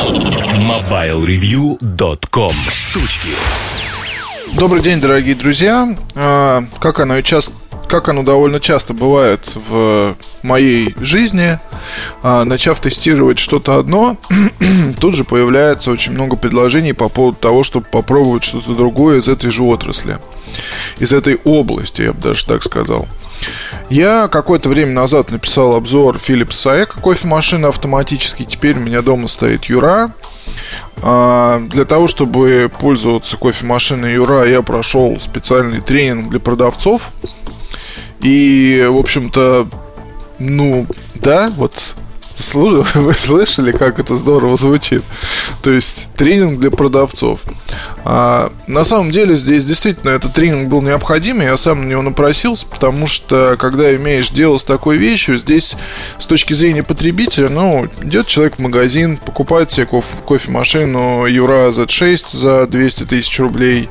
MobileReview.com Штучки. Добрый день, дорогие друзья. А, как оно, часто, как оно довольно часто бывает в моей жизни, а, начав тестировать что-то одно, тут же появляется очень много предложений по поводу того, чтобы попробовать что-то другое из этой же отрасли, из этой области, я бы даже так сказал. Я какое-то время назад написал обзор Philips Saeco кофемашины автоматический. Теперь у меня дома стоит Юра. А, для того, чтобы пользоваться кофемашиной Юра, я прошел специальный тренинг для продавцов. И, в общем-то, ну, да, вот Вы слышали, как это здорово звучит? То есть тренинг для продавцов. А, на самом деле здесь действительно этот тренинг был необходим, я сам на него напросился, потому что когда имеешь дело с такой вещью, здесь с точки зрения потребителя, ну, идет человек в магазин, покупает себе кофе, кофемашину Юра Z6 за 200 тысяч рублей,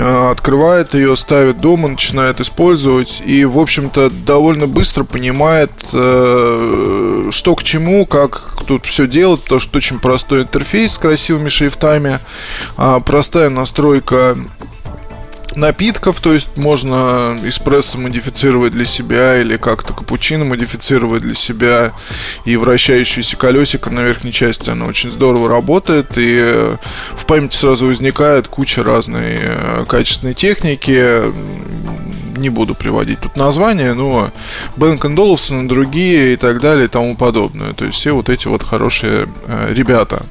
открывает ее, ставит дома, начинает использовать и, в общем-то, довольно быстро понимает, э, что к чему, как тут все делать, потому что очень простой интерфейс с красивыми шрифтами, а, простая настройка напитков, то есть можно эспрессо модифицировать для себя или как-то капучино модифицировать для себя. И вращающееся колесико на верхней части, оно очень здорово работает. И э, в памяти сразу возникает куча разной э, качественной техники. Не буду приводить тут названия, но Бенк Олufsen и другие и так далее и тому подобное. То есть все вот эти вот хорошие э, ребята.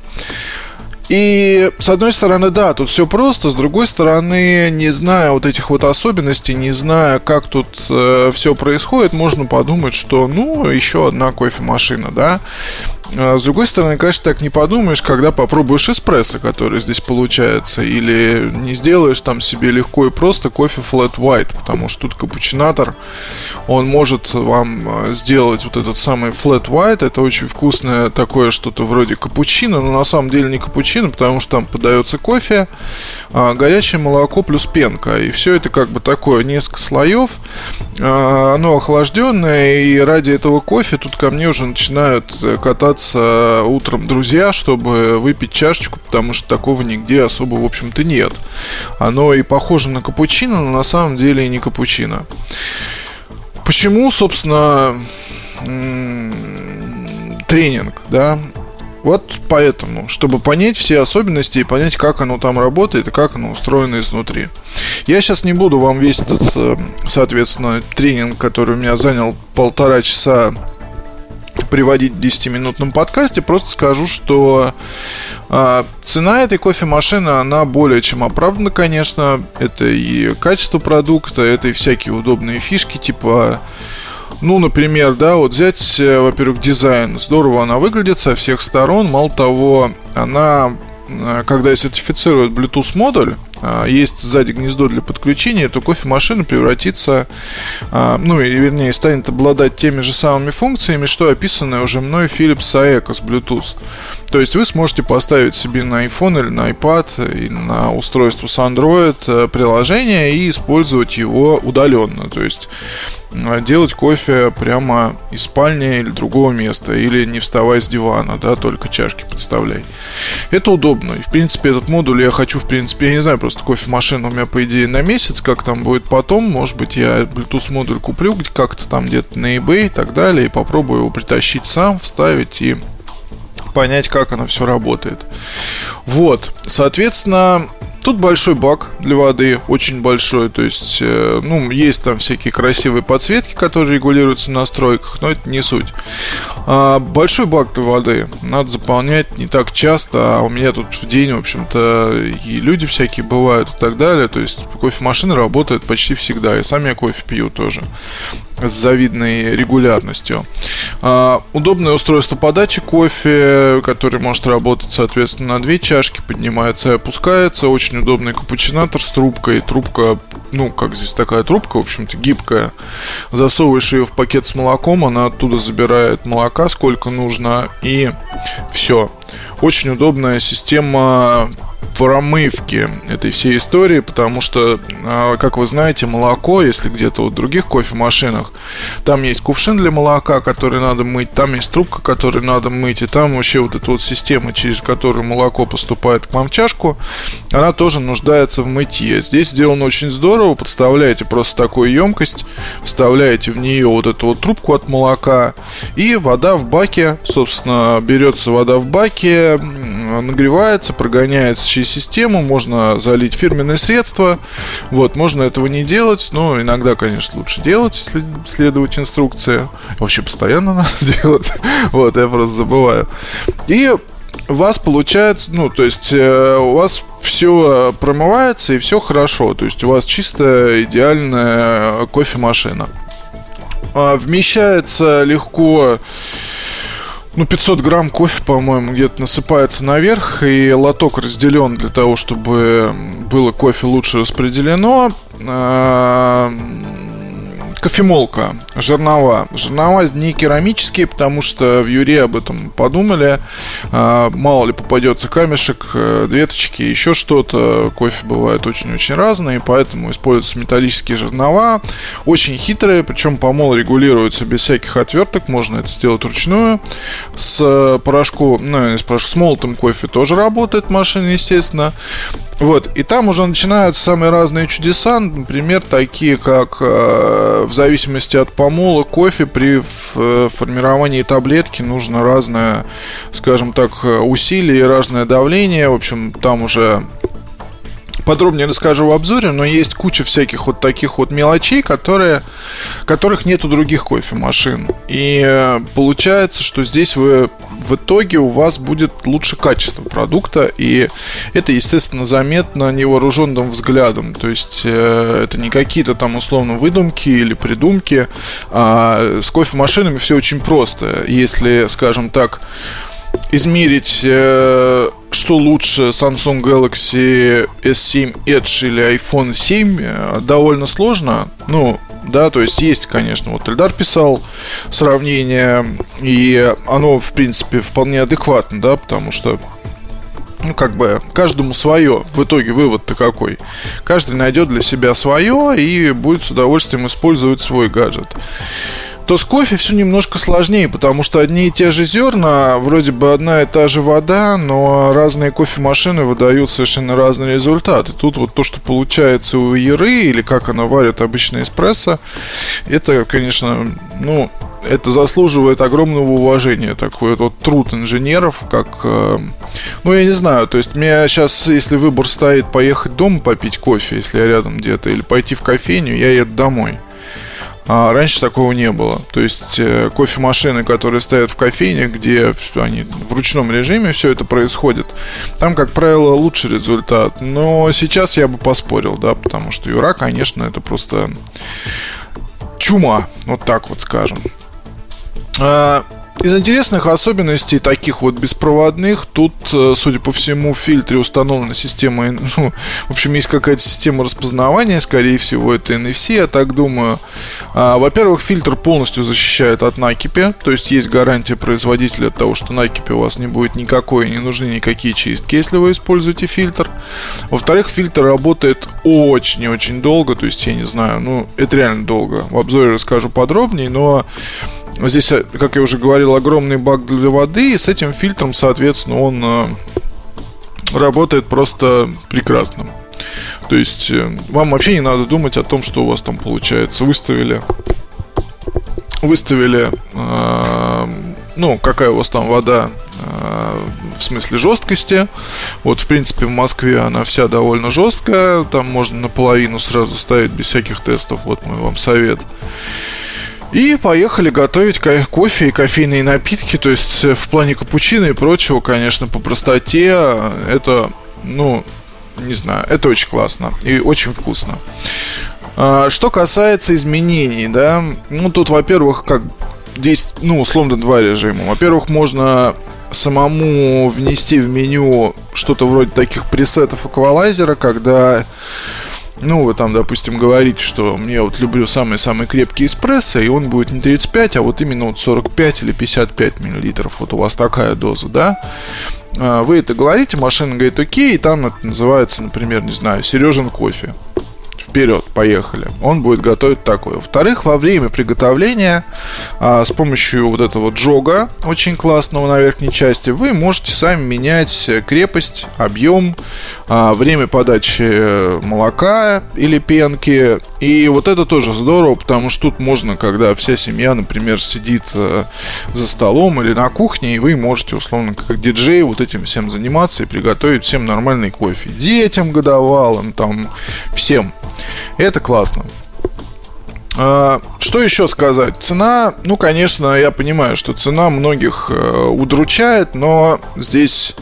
И с одной стороны, да, тут все просто, с другой стороны, не зная вот этих вот особенностей, не зная, как тут э, все происходит, можно подумать, что, ну, еще одна кофемашина, да. А с другой стороны, конечно, так не подумаешь, когда попробуешь эспрессо, который здесь получается, или не сделаешь там себе легко и просто кофе flat white, потому что тут капучинатор, он может вам а, сделать вот этот самый flat white, это очень вкусное такое что-то вроде капучино, но на самом деле не капучино, потому что там подается кофе, а, горячее молоко плюс пенка, и все это как бы такое, несколько слоев, оно охлажденное, и ради этого кофе тут ко мне уже начинают э, кататься собираться утром друзья, чтобы выпить чашечку, потому что такого нигде особо, в общем-то, нет. Оно и похоже на капучино, но на самом деле и не капучино. Почему, собственно, тренинг, да? Вот поэтому, чтобы понять все особенности и понять, как оно там работает и как оно устроено изнутри. Я сейчас не буду вам весь этот, э, соответственно, тренинг, который у меня занял полтора часа приводить в 10-минутном подкасте, просто скажу, что э, цена этой кофемашины, она более чем оправдана, конечно. Это и качество продукта, это и всякие удобные фишки, типа ну, например, да, вот взять, э, во-первых, дизайн. Здорово она выглядит со всех сторон. Мало того, она, э, когда сертифицирует Bluetooth модуль, есть сзади гнездо для подключения, то кофемашина превратится, а, ну, и вернее, станет обладать теми же самыми функциями, что описанная уже мной Philips Saeco с Bluetooth. То есть вы сможете поставить себе на iPhone или на iPad и на устройство с Android э, приложение и использовать его удаленно. То есть делать кофе прямо из спальни или другого места, или не вставая с дивана, да, только чашки подставляй. Это удобно. И, в принципе, этот модуль я хочу, в принципе, я не знаю, просто кофемашина у меня, по идее, на месяц, как там будет потом, может быть, я Bluetooth модуль куплю как-то там где-то на eBay и так далее, и попробую его притащить сам, вставить и понять, как оно все работает. Вот, соответственно, Тут большой бак для воды, очень большой, то есть, э, ну, есть там всякие красивые подсветки, которые регулируются в настройках, но это не суть. А, большой бак для воды надо заполнять не так часто, а у меня тут в день, в общем-то, и люди всякие бывают и так далее, то есть кофемашина работает почти всегда, и сам я кофе пью тоже с завидной регулярностью. А, удобное устройство подачи кофе, который может работать, соответственно, на две чашки, поднимается и опускается. Очень удобный капучинатор с трубкой. Трубка, ну, как здесь такая трубка, в общем-то, гибкая. Засовываешь ее в пакет с молоком, она оттуда забирает молока сколько нужно, и все. Очень удобная система промывки этой всей истории, потому что, а, как вы знаете, молоко, если где-то в других кофемашинах, там есть кувшин для молока, который надо мыть, там есть трубка, которую надо мыть, и там вообще вот эта вот система, через которую молоко поступает к вам в чашку, она тоже нуждается в мытье. Здесь сделано очень здорово, подставляете просто такую емкость, вставляете в нее вот эту вот трубку от молока, и вода в баке, собственно, берется вода в баке, нагревается, прогоняется через систему, можно залить фирменное средство. Вот, можно этого не делать, но иногда, конечно, лучше делать, если следовать инструкции. Вообще постоянно надо делать. Вот, я просто забываю. И у вас получается, ну, то есть э, у вас все промывается и все хорошо. То есть у вас чисто идеальная кофемашина. А, вмещается легко ну, 500 грамм кофе, по-моему, где-то насыпается наверх, и лоток разделен для того, чтобы было кофе лучше распределено. Кофемолка, жернова. Жернова не керамические, потому что в Юре об этом подумали. А, мало ли попадется камешек, э, веточки, еще что-то. Кофе бывает очень-очень разные, поэтому используются металлические жернова. Очень хитрые, причем помол регулируется без всяких отверток, можно это сделать вручную. С порошку, ну, с порошку, с молотым кофе тоже работает машина, естественно. Вот, и там уже начинаются самые разные чудеса, например, такие как э, в зависимости от помола кофе при э, формировании таблетки нужно разное, скажем так, усилие и разное давление. В общем, там уже подробнее расскажу в обзоре, но есть куча всяких вот таких вот мелочей, которые, которых нет у других кофемашин. И э, получается, что здесь вы в итоге у вас будет лучше качество продукта, и это, естественно, заметно невооруженным взглядом. То есть э, это не какие-то там условно выдумки или придумки. А с кофемашинами все очень просто. Если, скажем так, измерить, э, что лучше Samsung Galaxy S7 Edge или iPhone 7, э, довольно сложно. Ну, да, то есть есть, конечно, вот Эльдар писал сравнение, и оно, в принципе, вполне адекватно, да, потому что ну, как бы, каждому свое. В итоге вывод-то какой? Каждый найдет для себя свое и будет с удовольствием использовать свой гаджет то с кофе все немножко сложнее, потому что одни и те же зерна, вроде бы одна и та же вода, но разные кофемашины выдают совершенно разные результаты. Тут вот то, что получается у Яры, или как она варит обычный эспрессо, это, конечно, ну, это заслуживает огромного уважения. Такой вот труд инженеров, как... Э, ну, я не знаю, то есть мне сейчас, если выбор стоит поехать дома попить кофе, если я рядом где-то, или пойти в кофейню, я еду домой. А раньше такого не было. То есть э, кофемашины, которые стоят в кофейне, где они в ручном режиме все это происходит, там, как правило, лучший результат. Но сейчас я бы поспорил, да, потому что Юра, конечно, это просто чума, вот так вот скажем. Из интересных особенностей таких вот беспроводных, тут, э, судя по всему, в фильтре установлена система, ну, в общем, есть какая-то система распознавания, скорее всего, это NFC, я так думаю. А, во-первых, фильтр полностью защищает от накипи, то есть есть гарантия производителя от того, что накипи у вас не будет никакой, не нужны никакие чистки, если вы используете фильтр. Во-вторых, фильтр работает очень и очень долго, то есть я не знаю, ну, это реально долго. В обзоре расскажу подробнее, но Здесь, э, как я уже говорил, огромный бак для воды, и с этим фильтром, соответственно, он э, работает просто прекрасно. То есть э, вам вообще не надо думать о том, что у вас там получается. Выставили, выставили, э, ну, какая у вас там вода в смысле жесткости. Вот, в принципе, в Москве она вся довольно жесткая. Там можно наполовину сразу ставить без всяких тестов. Вот мой вам совет. И поехали готовить кофе и кофейные напитки. То есть э, в плане капучино и прочего, конечно, по простоте это, ну, не знаю, это очень классно и очень вкусно. А, что касается изменений, да, ну тут, во-первых, как здесь, ну, условно, два режима. Во-первых, можно самому внести в меню что-то вроде таких пресетов эквалайзера, когда ну, вы там, допустим, говорите, что мне вот люблю самый-самый крепкий эспрессо, и он будет не 35, а вот именно вот 45 или 55 миллилитров. Вот у вас такая доза, да? э, вы это говорите, машина говорит окей, и там это называется, например, не знаю, Сережин кофе вперед, поехали. Он будет готовить такое. Во-вторых, во время приготовления а, с помощью вот этого джога, очень классного на верхней части, вы можете сами менять крепость, объем, а, время подачи молока или пенки. И вот это тоже здорово, потому что тут можно, когда вся семья, например, сидит а, за столом или на кухне, и вы можете, условно, как диджей, вот этим всем заниматься и приготовить всем нормальный кофе. Детям годовалым, там, всем. Это классно. А, что еще сказать? Цена, ну, конечно, я понимаю, что цена многих э, удручает, но здесь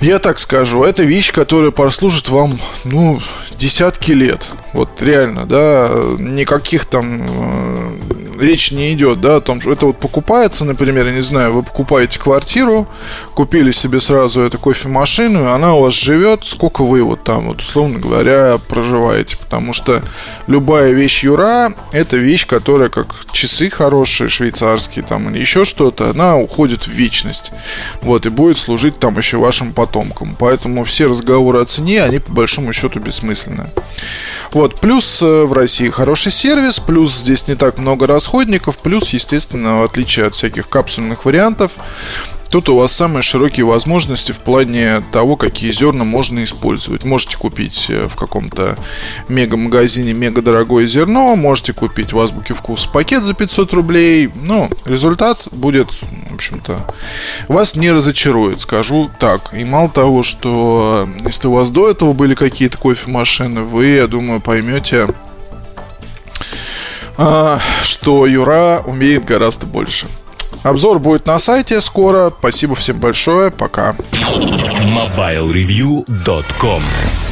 я так скажу, это вещь, которая прослужит вам, ну, десятки лет. Вот реально, да, никаких там э, речь не идет, да, о том, что это вот покупается, например, я не знаю, вы покупаете квартиру, купили себе сразу эту кофемашину, и она у вас живет, сколько вы вот там, вот, условно говоря, проживаете, потому что любая вещь Юра, это вещь, которая как часы хорошие, швейцарские там, или еще что-то, она уходит в вечность, вот, и будет служить там еще вашим потомкам, поэтому все разговоры о цене, они по большому счету бессмысленны. Вот, плюс э, в России хороший сервис, плюс здесь не так много расходников, плюс, естественно, в отличие от всяких капсульных вариантов, Тут у вас самые широкие возможности в плане того, какие зерна можно использовать. Можете купить э, в каком-то мега-магазине мега дорогое зерно, можете купить в Азбуке Вкус пакет за 500 рублей. Ну, результат будет, в общем-то, вас не разочарует, скажу так. И мало того, что э, если у вас до этого были какие-то кофемашины, вы, я думаю, поймете, а, что Юра умеет гораздо больше. Обзор будет на сайте скоро. Спасибо всем большое. Пока. MobileReview.com